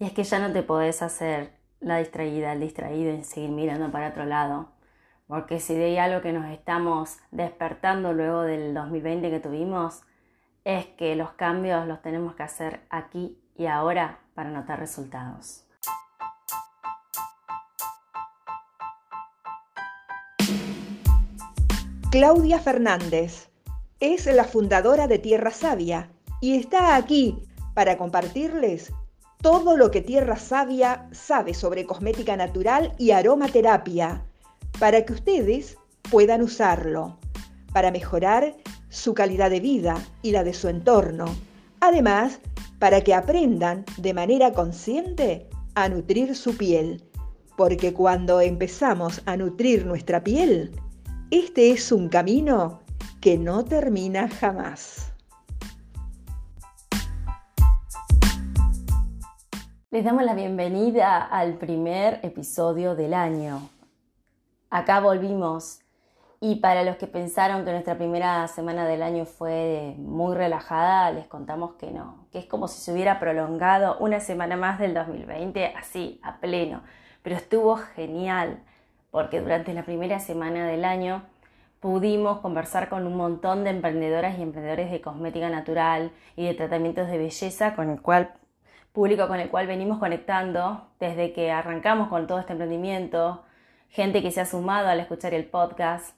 Y es que ya no te podés hacer la distraída, el distraído y seguir mirando para otro lado. Porque si de algo que nos estamos despertando luego del 2020 que tuvimos, es que los cambios los tenemos que hacer aquí y ahora para notar resultados. Claudia Fernández es la fundadora de Tierra Sabia y está aquí para compartirles todo lo que Tierra Sabia sabe sobre cosmética natural y aromaterapia, para que ustedes puedan usarlo, para mejorar su calidad de vida y la de su entorno. Además, para que aprendan de manera consciente a nutrir su piel, porque cuando empezamos a nutrir nuestra piel, este es un camino que no termina jamás. Les damos la bienvenida al primer episodio del año. Acá volvimos y para los que pensaron que nuestra primera semana del año fue muy relajada, les contamos que no, que es como si se hubiera prolongado una semana más del 2020 así, a pleno. Pero estuvo genial porque durante la primera semana del año pudimos conversar con un montón de emprendedoras y emprendedores de cosmética natural y de tratamientos de belleza con el cual público con el cual venimos conectando desde que arrancamos con todo este emprendimiento, gente que se ha sumado al escuchar el podcast.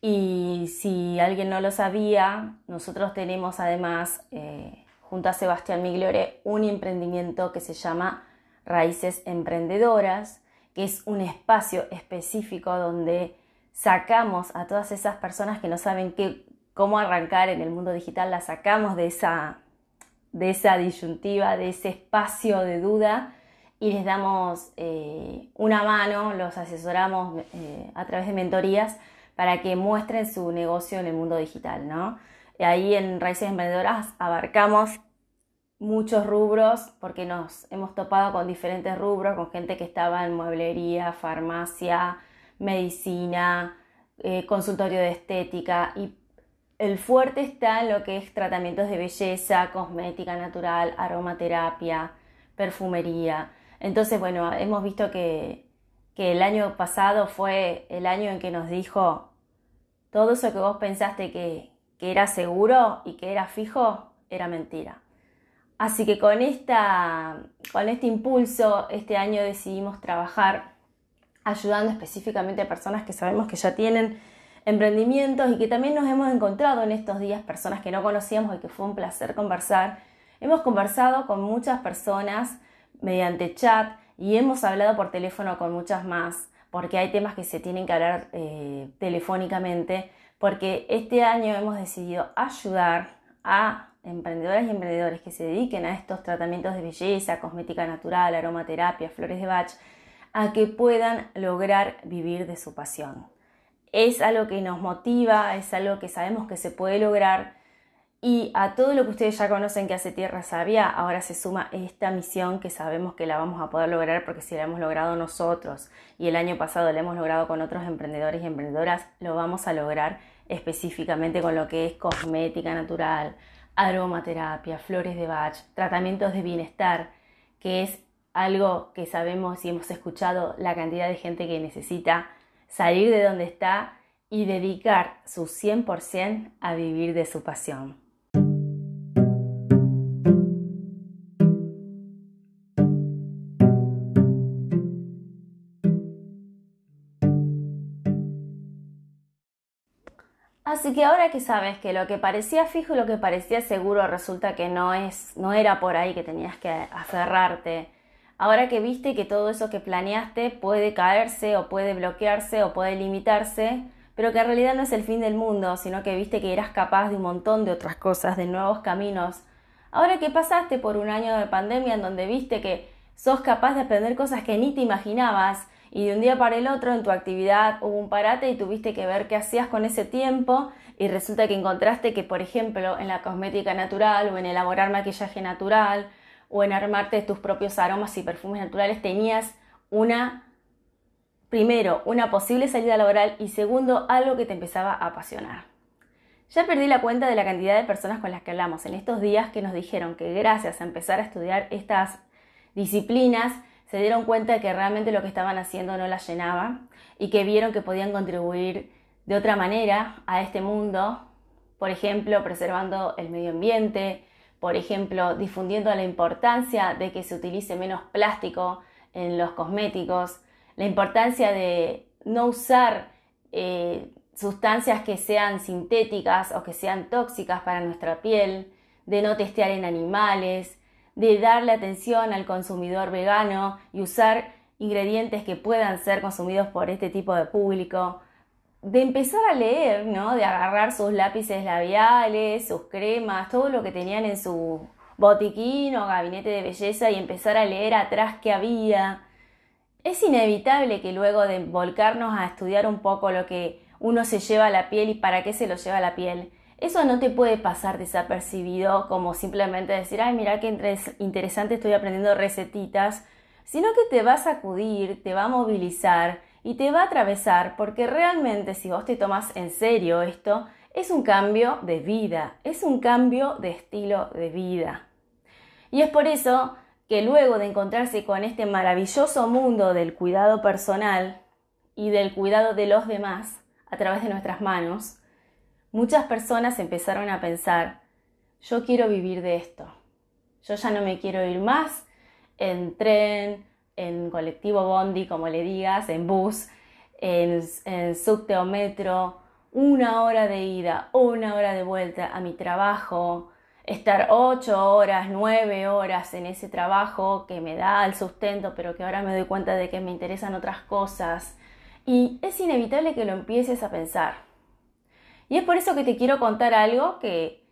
Y si alguien no lo sabía, nosotros tenemos además, eh, junto a Sebastián Migliore, un emprendimiento que se llama Raíces Emprendedoras, que es un espacio específico donde sacamos a todas esas personas que no saben qué, cómo arrancar en el mundo digital, las sacamos de esa de esa disyuntiva, de ese espacio de duda y les damos eh, una mano, los asesoramos eh, a través de mentorías para que muestren su negocio en el mundo digital. ¿no? ahí en Raíces Emprendedoras abarcamos muchos rubros porque nos hemos topado con diferentes rubros, con gente que estaba en mueblería, farmacia, medicina, eh, consultorio de estética y el fuerte está en lo que es tratamientos de belleza, cosmética natural, aromaterapia, perfumería. Entonces, bueno, hemos visto que, el año pasado fue el año en que nos dijo todo eso que vos pensaste que, que era seguro y que era fijo, era mentira. Así que con, esta, con este impulso, este año decidimos trabajar ayudando específicamente a personas que sabemos que ya tienen emprendimientos y que también nos hemos encontrado en estos días personas que no conocíamos y que fue un placer conversar. Hemos conversado con muchas personas mediante chat y hemos hablado por teléfono con muchas más porque hay temas que se tienen que hablar eh, telefónicamente porque este año hemos decidido ayudar a emprendedoras y emprendedores que se dediquen a estos tratamientos de belleza, cosmética natural, aromaterapia, flores de Bach, a que puedan lograr vivir de su pasión es algo que nos motiva, es algo que sabemos que se puede lograr. Y a todo lo que ustedes ya conocen que hace Tierra Sabia, ahora se suma esta misión que sabemos que la vamos a poder lograr porque si la hemos logrado nosotros y el año pasado la hemos logrado con otros emprendedores y emprendedoras, lo vamos a lograr específicamente con lo que es cosmética natural, aromaterapia, flores de Bach, tratamientos de bienestar, que es algo que sabemos y hemos escuchado la cantidad de gente que necesita salir de donde está y dedicar su 100% a vivir de su pasión. Así que ahora que sabes que lo que parecía fijo y lo que parecía seguro resulta que no es, no era por ahí que tenías que aferrarte, Ahora que viste que todo eso que planeaste puede caerse o puede bloquearse o puede limitarse, pero que en realidad no es el fin del mundo, sino que viste que eras capaz de un montón de otras cosas, de nuevos caminos. Ahora que pasaste por un año de pandemia en donde viste que sos capaz de aprender cosas que ni te imaginabas y de un día para el otro en tu actividad hubo un parate y tuviste que ver qué hacías con ese tiempo y resulta que encontraste que, por ejemplo, en la cosmética natural o en elaborar maquillaje natural o en armarte tus propios aromas y perfumes naturales, tenías una, primero, una posible salida laboral y segundo, algo que te empezaba a apasionar. Ya perdí la cuenta de la cantidad de personas con las que hablamos en estos días que nos dijeron que gracias a empezar a estudiar estas disciplinas, se dieron cuenta de que realmente lo que estaban haciendo no las llenaba y que vieron que podían contribuir de otra manera a este mundo, por ejemplo, preservando el medio ambiente, por ejemplo, difundiendo la importancia de que se utilice menos plástico en los cosméticos, la importancia de no usar eh, sustancias que sean sintéticas o que sean tóxicas para nuestra piel, de no testear en animales, de darle atención al consumidor vegano y usar ingredientes que puedan ser consumidos por este tipo de público, de empezar a leer, ¿no? De agarrar sus lápices labiales, sus cremas, todo lo que tenían en su botiquín o gabinete de belleza y empezar a leer atrás qué había. Es inevitable que luego de volcarnos a estudiar un poco lo que uno se lleva a la piel y para qué se lo lleva a la piel, eso no te puede pasar desapercibido como simplemente decir, ay, mira qué interesante estoy aprendiendo recetitas, sino que te va a sacudir, te va a movilizar y te va a atravesar porque realmente si vos te tomas en serio esto, es un cambio de vida, es un cambio de estilo de vida. Y es por eso que luego de encontrarse con este maravilloso mundo del cuidado personal y del cuidado de los demás a través de nuestras manos, muchas personas empezaron a pensar, yo quiero vivir de esto, yo ya no me quiero ir más en tren, en colectivo bondi, como le digas, en bus, en, en subte o metro, una hora de ida, una hora de vuelta a mi trabajo, estar ocho horas, nueve horas en ese trabajo que me da el sustento, pero que ahora me doy cuenta de que me interesan otras cosas. Y es inevitable que lo empieces a pensar. Y es por eso que te quiero contar algo que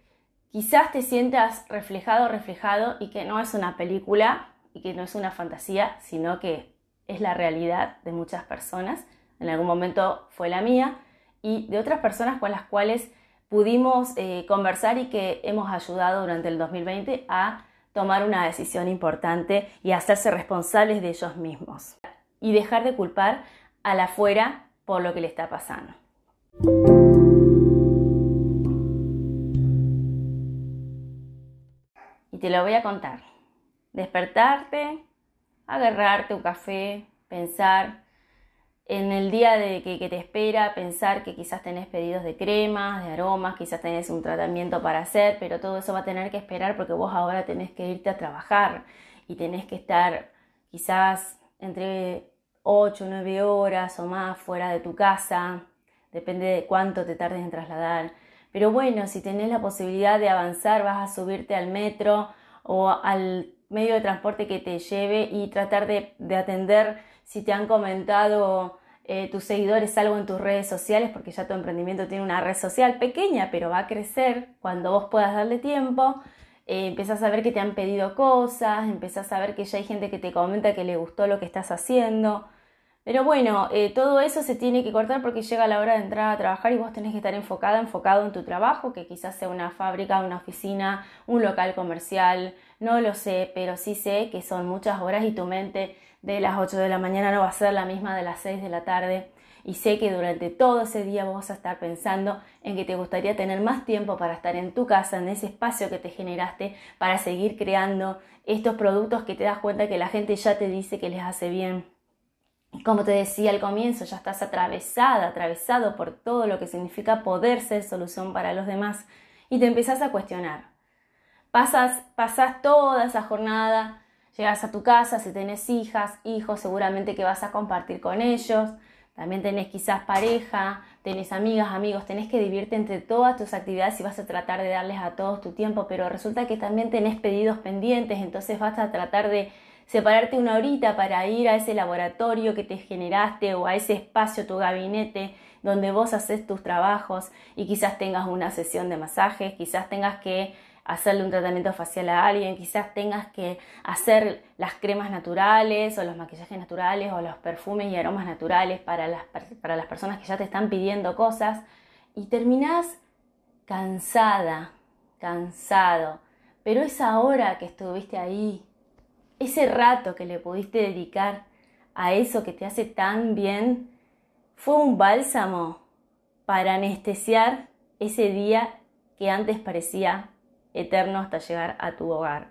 quizás te sientas reflejado reflejado y que no es una película y que no es una fantasía, sino que es la realidad de muchas personas. En algún momento fue la mía y de otras personas con las cuales pudimos eh, conversar y que hemos ayudado durante el 2020 a tomar una decisión importante y hacerse responsables de ellos mismos y dejar de culpar a la afuera por lo que le está pasando. te lo voy a contar. Despertarte, agarrarte un café, pensar en el día de que, te espera, pensar que quizás tenés pedidos de cremas, de aromas, quizás tenés un tratamiento para hacer, pero todo eso va a tener que esperar porque vos ahora tenés que irte a trabajar y tenés que estar quizás entre 8 o 9 horas o más fuera de tu casa, depende de cuánto te tardes en trasladar. Pero bueno, si tenés la posibilidad de avanzar, vas a subirte al metro o al medio de transporte que te lleve y tratar de, atender si te han comentado eh, tus seguidores algo en tus redes sociales, porque ya tu emprendimiento tiene una red social pequeña, pero va a crecer cuando vos puedas darle tiempo. Eh, empiezas a ver que te han pedido cosas, empiezas a ver que ya hay gente que te comenta que le gustó lo que estás haciendo. Pero bueno, eh, todo eso se tiene que cortar porque llega la hora de entrar a trabajar y vos tenés que estar enfocada, enfocado en tu trabajo, que quizás sea una fábrica, una oficina, un local comercial, no lo sé, pero sí sé que son muchas horas y tu mente de las 8 de la mañana no va a ser la misma de las 6 de la tarde. Y sé que durante todo ese día vas a estar pensando en que te gustaría tener más tiempo para estar en tu casa, en ese espacio que te generaste, para seguir creando estos productos que te das cuenta que la gente ya te dice que les hace bien como te decía al comienzo, ya estás atravesada, atravesado por todo lo que significa poder ser solución para los demás y te empezás a cuestionar. Pasas, pasas toda esa jornada, llegas a tu casa, si tenés hijas, hijos, seguramente que vas a compartir con ellos, también tenés quizás pareja, tenés amigas, amigos, tenés que dividirte entre todas tus actividades y vas a tratar de darles a todos tu tiempo, pero resulta que también tenés pedidos pendientes, entonces vas a tratar de separarte una horita para ir a ese laboratorio que te generaste o a ese espacio, tu gabinete, donde vos haces tus trabajos y quizás tengas una sesión de masajes, quizás tengas que hacerle un tratamiento facial a alguien, quizás tengas que hacer las cremas naturales o los maquillajes naturales o los perfumes y aromas naturales para las, para las personas que ya te están pidiendo cosas y terminás cansada, cansado. Pero esa hora que estuviste ahí ese rato que le pudiste dedicar a eso que te hace tan bien fue un bálsamo para anestesiar ese día que antes parecía eterno hasta llegar a tu hogar.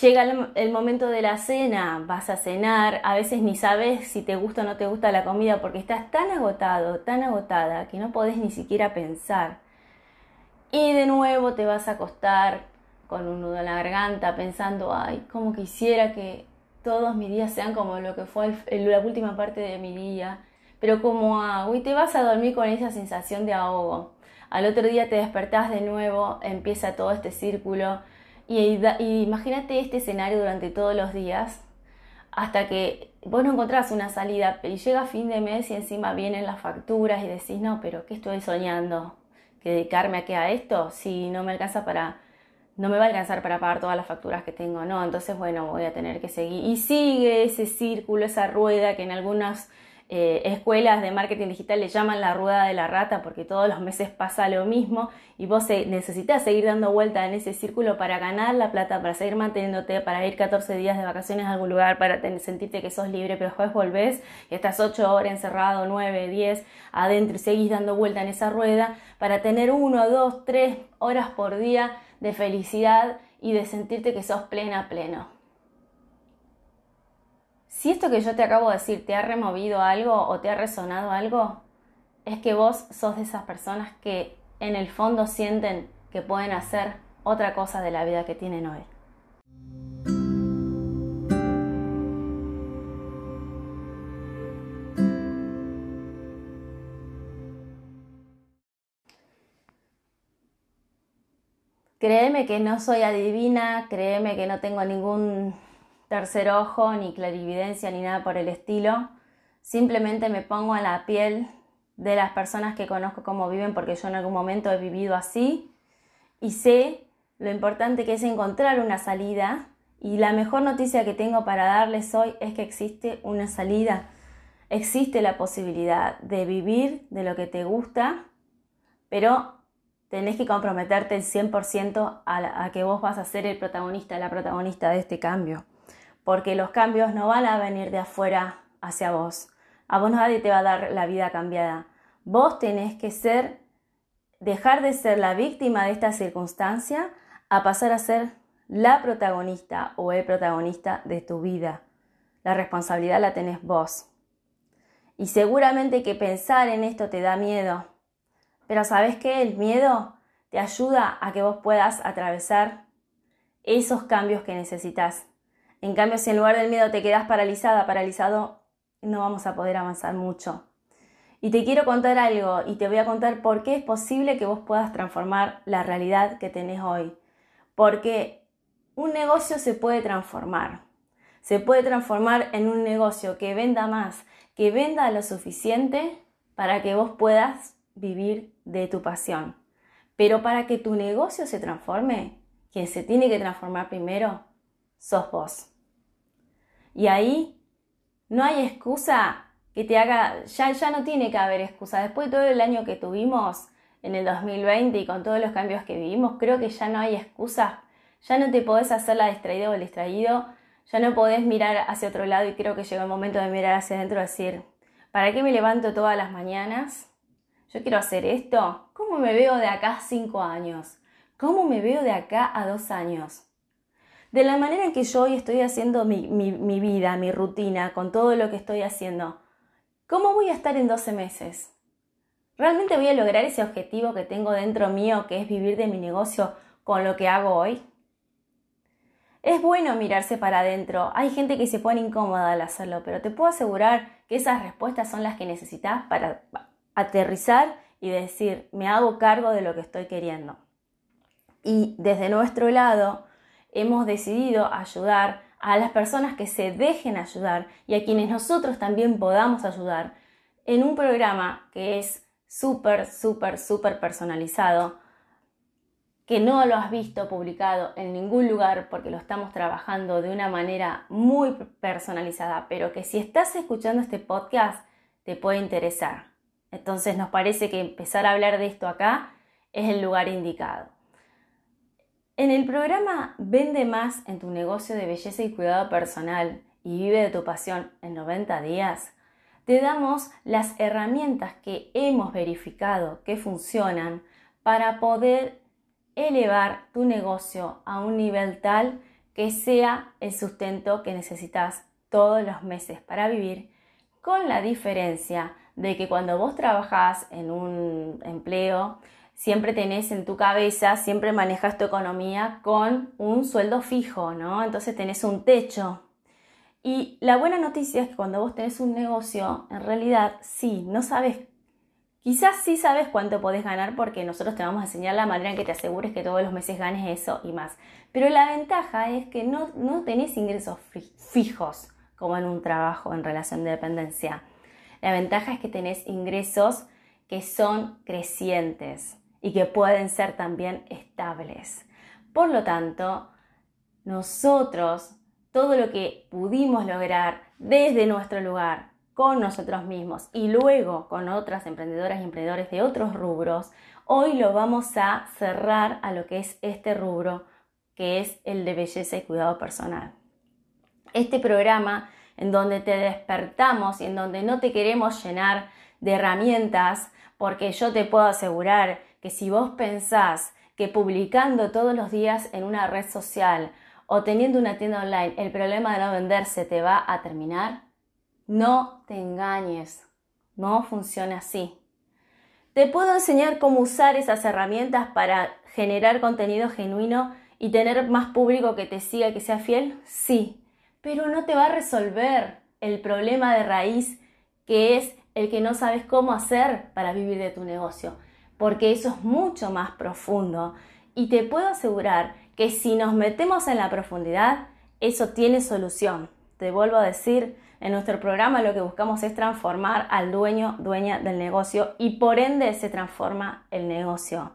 Llega el, momento de la cena, vas a cenar, a veces ni sabes si te gusta o no te gusta la comida porque estás tan agotado, tan agotada, que no podés ni siquiera pensar. Y de nuevo te vas a acostar con un nudo en la garganta pensando, ay, como quisiera que todos mis días sean como lo que fue la última parte de mi día, pero como hago y te vas a dormir con esa sensación de ahogo. Al otro día te despertás de nuevo, empieza todo este círculo y, imagínate este escenario durante todos los días hasta que vos no encontrás una salida y llega fin de mes y encima vienen las facturas y decís, no, pero ¿qué estoy soñando? ¿Que dedicarme a a esto? Si no me alcanza para, no me va a alcanzar para pagar todas las facturas que tengo, no, entonces bueno, voy a tener que seguir. Y sigue ese círculo, esa rueda que en algunas eh, escuelas de marketing digital le llaman la rueda de la rata porque todos los meses pasa lo mismo y vos necesitas seguir dando vuelta en ese círculo para ganar la plata, para seguir manteniéndote, para ir 14 días de vacaciones a algún lugar, para sentirte que sos libre, pero después volvés y estás 8 horas encerrado, 9, 10 adentro y seguís dando vuelta en esa rueda para tener 1, 2, 3 horas por día de felicidad y de sentirte que sos plena, pleno. Si esto que yo te acabo de decir te ha removido algo o te ha resonado algo, es que vos sos de esas personas que en el fondo sienten que pueden hacer otra cosa de la vida que tienen hoy. Créeme que no soy adivina, créeme que no tengo ningún tercer ojo, ni clarividencia, ni nada por el estilo. Simplemente me pongo a la piel de las personas que conozco cómo viven porque yo en algún momento he vivido así y sé lo importante que es encontrar una salida y la mejor noticia que tengo para darles hoy es que existe una salida. Existe la posibilidad de vivir de lo que te gusta, pero tenés que comprometerte el 100% a, a que vos vas a ser el protagonista, la protagonista de este cambio porque los cambios no van a venir de afuera hacia vos. A vos nadie te va a dar la vida cambiada. Vos tenés que ser, dejar de ser la víctima de esta circunstancia a pasar a ser la protagonista o el protagonista de tu vida. La responsabilidad la tenés vos. Y seguramente que pensar en esto te da miedo. Pero ¿sabes qué? El miedo te ayuda a que vos puedas atravesar esos cambios que necesitas. En cambio, si en lugar del miedo te quedas paralizada, paralizado, no vamos a poder avanzar mucho. Y te quiero contar algo y te voy a contar por qué es posible que vos puedas transformar la realidad que tenés hoy. Porque un negocio se puede transformar. Se puede transformar en un negocio que venda más, que venda lo suficiente para que vos puedas vivir de tu pasión. Pero para que tu negocio se transforme, quien se tiene que transformar primero, sos vos. Y ahí no hay excusa que te haga, ya, ya no tiene que haber excusa. Después de todo el año que tuvimos en el 2020 y con todos los cambios que vivimos, creo que ya no hay excusa. Ya no te podés hacer la distraída o el distraído, ya no podés mirar hacia otro lado y creo que llegó el momento de mirar hacia adentro y decir, ¿para qué me levanto todas las mañanas? Yo quiero hacer esto. ¿Cómo me veo de acá a cinco años? ¿Cómo me veo de acá a dos años? De la manera en que yo hoy estoy haciendo mi, vida, mi rutina, con todo lo que estoy haciendo, ¿cómo voy a estar en 12 meses? ¿Realmente voy a lograr ese objetivo que tengo dentro mío, que es vivir de mi negocio con lo que hago hoy? Es bueno mirarse para adentro. Hay gente que se pone incómoda al hacerlo, pero te puedo asegurar que esas respuestas son las que necesitas para aterrizar y decir, me hago cargo de lo que estoy queriendo. Y desde nuestro lado, hemos decidido ayudar a las personas que se dejen ayudar y a quienes nosotros también podamos ayudar en un programa que es súper, súper, súper personalizado, que no lo has visto publicado en ningún lugar porque lo estamos trabajando de una manera muy personalizada, pero que si estás escuchando este podcast te puede interesar. Entonces nos parece que empezar a hablar de esto acá es el lugar indicado. En el programa Vende más en tu negocio de belleza y cuidado personal y vive de tu pasión en 90 días, te damos las herramientas que hemos verificado que funcionan para poder elevar tu negocio a un nivel tal que sea el sustento que necesitas todos los meses para vivir, con la diferencia de que cuando vos trabajás en un empleo, siempre tenés en tu cabeza, siempre manejas tu economía con un sueldo fijo, ¿no? Entonces tenés un techo. Y la buena noticia es que cuando vos tenés un negocio, en realidad sí, no sabes, quizás sí sabes cuánto podés ganar porque nosotros te vamos a enseñar la manera en que te asegures que todos los meses ganes eso y más. Pero la ventaja es que no, no tenés ingresos fijos como en un trabajo en relación de dependencia. La ventaja es que tenés ingresos que son crecientes y que pueden ser también estables. Por lo tanto, nosotros, todo lo que pudimos lograr desde nuestro lugar, con nosotros mismos y luego con otras emprendedoras y emprendedores de otros rubros, hoy lo vamos a cerrar a lo que es este rubro, que es el de belleza y cuidado personal. Este programa en donde te despertamos y en donde no te queremos llenar de herramientas, porque yo te puedo asegurar que si vos pensás que publicando todos los días en una red social o teniendo una tienda online el problema de no venderse te va a terminar, no te engañes, no funciona así. Te puedo enseñar cómo usar esas herramientas para generar contenido genuino y tener más público que te siga, que sea fiel, sí, pero no te va a resolver el problema de raíz que es el que no sabes cómo hacer para vivir de tu negocio, porque eso es mucho más profundo y te puedo asegurar que si nos metemos en la profundidad, eso tiene solución. Te vuelvo a decir, en nuestro programa lo que buscamos es transformar al dueño, dueña del negocio y por ende se transforma el negocio.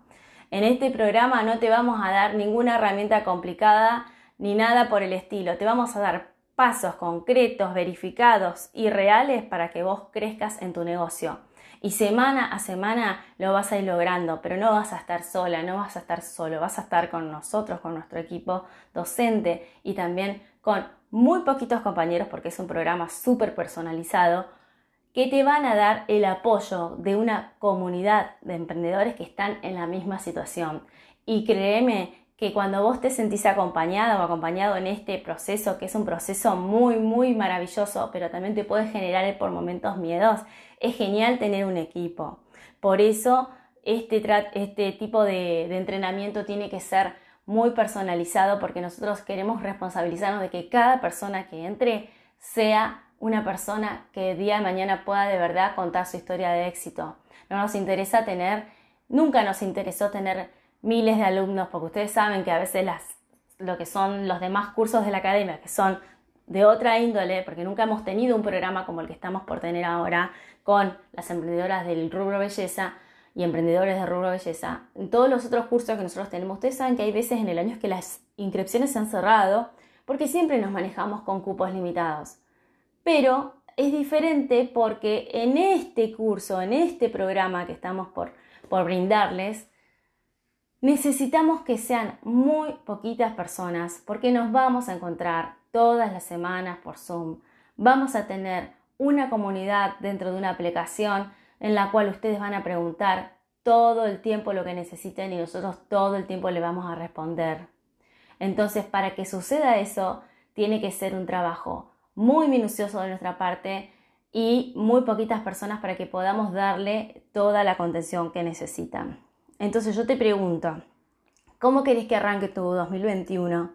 En este programa no te vamos a dar ninguna herramienta complicada ni nada por el estilo. Te vamos a dar pasos concretos, verificados y reales para que vos crezcas en tu negocio. Y semana a semana lo vas a ir logrando, pero no vas a estar sola, no vas a estar solo, vas a estar con nosotros, con nuestro equipo docente y también con muy poquitos compañeros porque es un programa súper personalizado que te van a dar el apoyo de una comunidad de emprendedores que están en la misma situación. Y créeme que cuando vos te sentís acompañada o acompañado en este proceso, que es un proceso muy, muy maravilloso, pero también te puede generar por momentos miedos, es genial tener un equipo. Por eso este, este tipo de, entrenamiento tiene que ser muy personalizado porque nosotros queremos responsabilizarnos de que cada persona que entre sea una persona que día de mañana pueda de verdad contar su historia de éxito. No nos interesa tener, nunca nos interesó tener miles de alumnos, porque ustedes saben que a veces las, lo que son los demás cursos de la academia, que son de otra índole, porque nunca hemos tenido un programa como el que estamos por tener ahora con las emprendedoras del rubro belleza y emprendedores de rubro belleza. En todos los otros cursos que nosotros tenemos, ustedes saben que hay veces en el año que las inscripciones se han cerrado porque siempre nos manejamos con cupos limitados. Pero es diferente porque en este curso, en este programa que estamos por, por brindarles, Necesitamos que sean muy poquitas personas porque nos vamos a encontrar todas las semanas por Zoom. Vamos a tener una comunidad dentro de una aplicación en la cual ustedes van a preguntar todo el tiempo lo que necesiten y nosotros todo el tiempo le vamos a responder. Entonces, para que suceda eso, tiene que ser un trabajo muy minucioso de nuestra parte y muy poquitas personas para que podamos darle toda la contención que necesitan. Entonces yo te pregunto, ¿cómo querés que arranque tu 2021?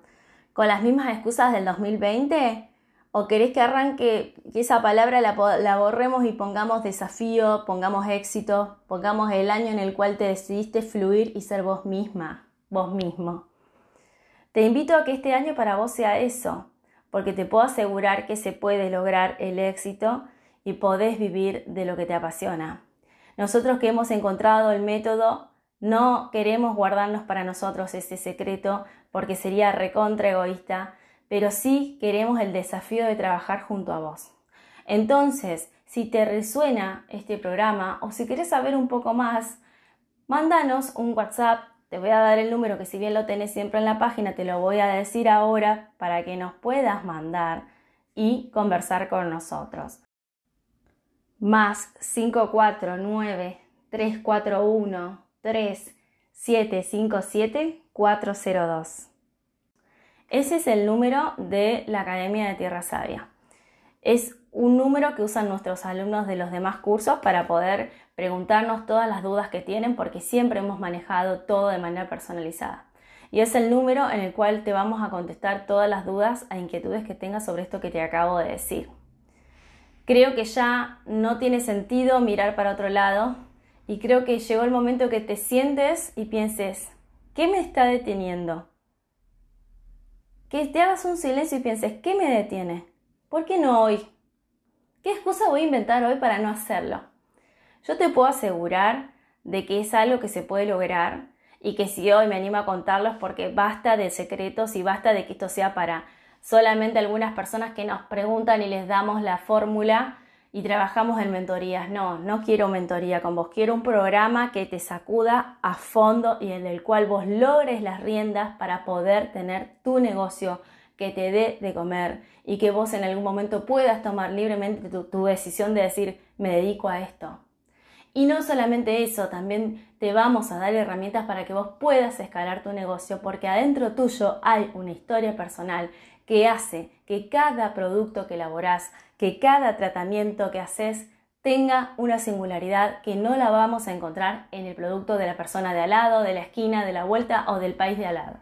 ¿Con las mismas excusas del 2020? ¿O querés que arranque, que esa palabra la, borremos y pongamos desafío, pongamos éxito, pongamos el año en el cual te decidiste fluir y ser vos misma, vos mismo? Te invito a que este año para vos sea eso, porque te puedo asegurar que se puede lograr el éxito y podés vivir de lo que te apasiona. Nosotros que hemos encontrado el método no queremos guardarnos para nosotros ese secreto porque sería recontra egoísta, pero sí queremos el desafío de trabajar junto a vos. Entonces, si te resuena este programa o si quieres saber un poco más, mándanos un WhatsApp. Te voy a dar el número que si bien lo tenés siempre en la página, te lo voy a decir ahora para que nos puedas mandar y conversar con nosotros. Más 549 341 3757 402. Ese es el número de la Academia de Tierra Sabia. Es un número que usan nuestros alumnos de los demás cursos para poder preguntarnos todas las dudas que tienen porque siempre hemos manejado todo de manera personalizada. Y es el número en el cual te vamos a contestar todas las dudas e inquietudes que tengas sobre esto que te acabo de decir. Creo que ya no tiene sentido mirar para otro lado y creo que llegó el momento que te sientes y pienses, ¿qué me está deteniendo? Que te hagas un silencio y pienses, ¿qué me detiene? ¿Por qué no hoy? ¿Qué excusa voy a inventar hoy para no hacerlo? Yo te puedo asegurar de que es algo que se puede lograr y que si hoy me animo a contarlos porque basta de secretos y basta de que esto sea para solamente algunas personas que nos preguntan y les damos la fórmula y trabajamos en mentorías. No, no quiero mentoría con vos, quiero un programa que te sacuda a fondo y en el cual vos logres las riendas para poder tener tu negocio que te dé de comer y que vos en algún momento puedas tomar libremente tu, decisión de decir, me dedico a esto. Y no solamente eso, también te vamos a dar herramientas para que vos puedas escalar tu negocio, porque adentro tuyo hay una historia personal que hace que cada producto que elaborás, que cada tratamiento que haces tenga una singularidad que no la vamos a encontrar en el producto de la persona de al lado, de la esquina, de la vuelta o del país de al lado.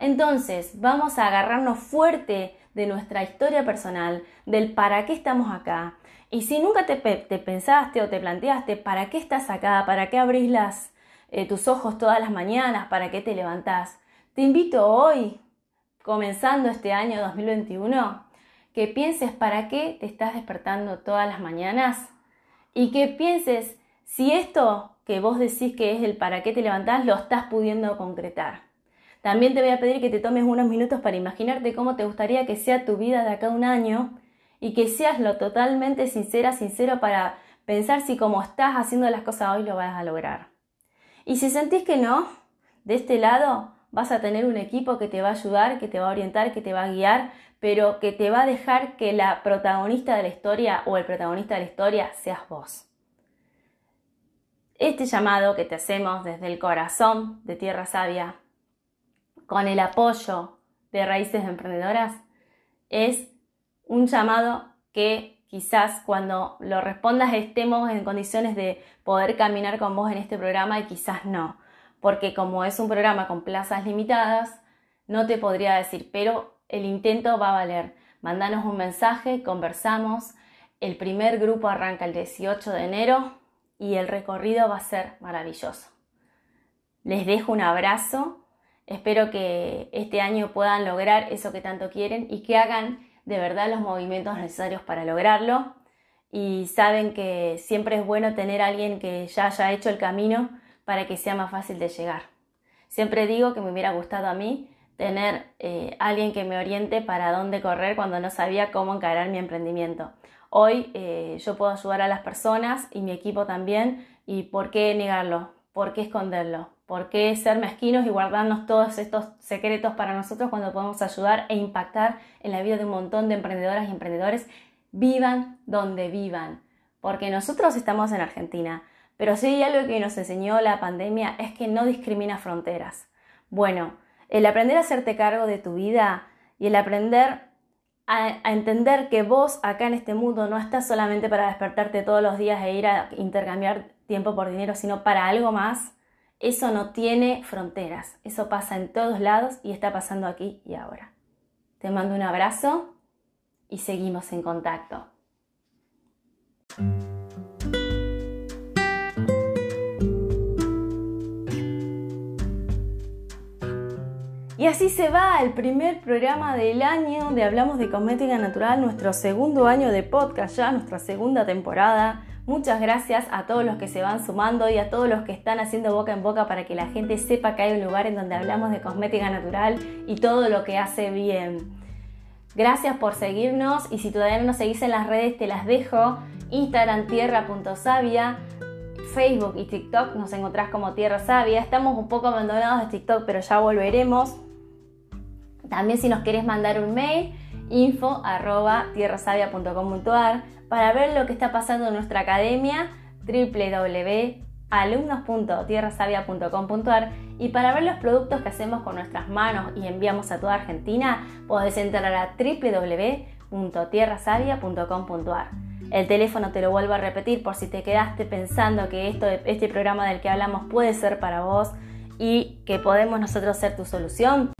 Entonces, vamos a agarrarnos fuerte de nuestra historia personal, del para qué estamos acá. Y si nunca te, pensaste o te planteaste para qué estás acá, para qué abrís las, eh, tus ojos todas las mañanas, para qué te levantás, te invito hoy, comenzando este año 2021, que pienses para qué te estás despertando todas las mañanas y que pienses si esto que vos decís que es el para qué te levantás lo estás pudiendo concretar. También te voy a pedir que te tomes unos minutos para imaginarte cómo te gustaría que sea tu vida de acá un año y que seas lo totalmente sincera, sincero para pensar si como estás haciendo las cosas hoy lo vas a lograr. Y si sentís que no, de este lado vas a tener un equipo que te va a ayudar, que te va a orientar, que te va a guiar, pero que te va a dejar que la protagonista de la historia o el protagonista de la historia seas vos. Este llamado que te hacemos desde el corazón de Tierra Sabia con el apoyo de Raíces Emprendedoras es un llamado que quizás cuando lo respondas estemos en condiciones de poder caminar con vos en este programa y quizás no, porque como es un programa con plazas limitadas, no te podría decir, pero el intento va a valer. Mándanos un mensaje, conversamos. El primer grupo arranca el 18 de enero y el recorrido va a ser maravilloso. Les dejo un abrazo Espero que este año puedan lograr eso que tanto quieren y que hagan de verdad los movimientos necesarios para lograrlo. Y saben que siempre es bueno tener a alguien que ya haya hecho el camino para que sea más fácil de llegar. Siempre digo que me hubiera gustado a mí tener eh, alguien que me oriente para dónde correr cuando no sabía cómo encarar mi emprendimiento. Hoy eh, yo puedo ayudar a las personas y mi equipo también y por qué negarlo, por qué esconderlo, ¿Por qué ser mezquinos y guardarnos todos estos secretos para nosotros cuando podemos ayudar e impactar en la vida de un montón de emprendedoras y emprendedores? Vivan donde vivan, porque nosotros estamos en Argentina, pero hay algo que nos enseñó la pandemia es que no discrimina fronteras. Bueno, el aprender a hacerte cargo de tu vida y el aprender a, a, entender que vos acá en este mundo no estás solamente para despertarte todos los días e ir a intercambiar tiempo por dinero, sino para algo más, eso no tiene fronteras, eso pasa en todos lados y está pasando aquí y ahora. Te mando un abrazo y seguimos en contacto. Así se va el primer programa del año de Hablamos de Cosmética Natural, nuestro segundo año de podcast ya, nuestra segunda temporada. Muchas gracias a todos los que se van sumando y a todos los que están haciendo boca en boca para que la gente sepa que hay un lugar en donde hablamos de cosmética natural y todo lo que hace bien. Gracias por seguirnos y si todavía no nos seguís en las redes te las dejo. Instagram tierra.savia, Facebook y TikTok nos encontrás como Tierra Sabia. Estamos un poco abandonados de TikTok pero ya volveremos. También si nos querés mandar un mail, info arroba para ver lo que está pasando en nuestra academia www.tierrasavia.com.ar alumnos.tierrasavia.com.ar y para ver los productos que hacemos con nuestras manos y enviamos a toda Argentina, podés entrar a www.tierrasavia.com.ar. El teléfono te lo vuelvo a repetir por si te quedaste pensando que esto, este programa del que hablamos puede ser para vos y que podemos nosotros ser tu solución.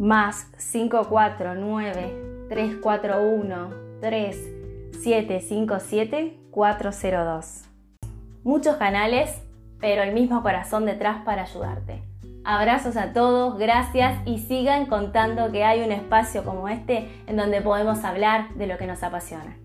Más 549 341 3757 402. Muchos canales, pero el mismo corazón detrás para ayudarte. Abrazos a todos, gracias y sigan contando que hay un espacio como este en donde podemos hablar de lo que nos apasiona.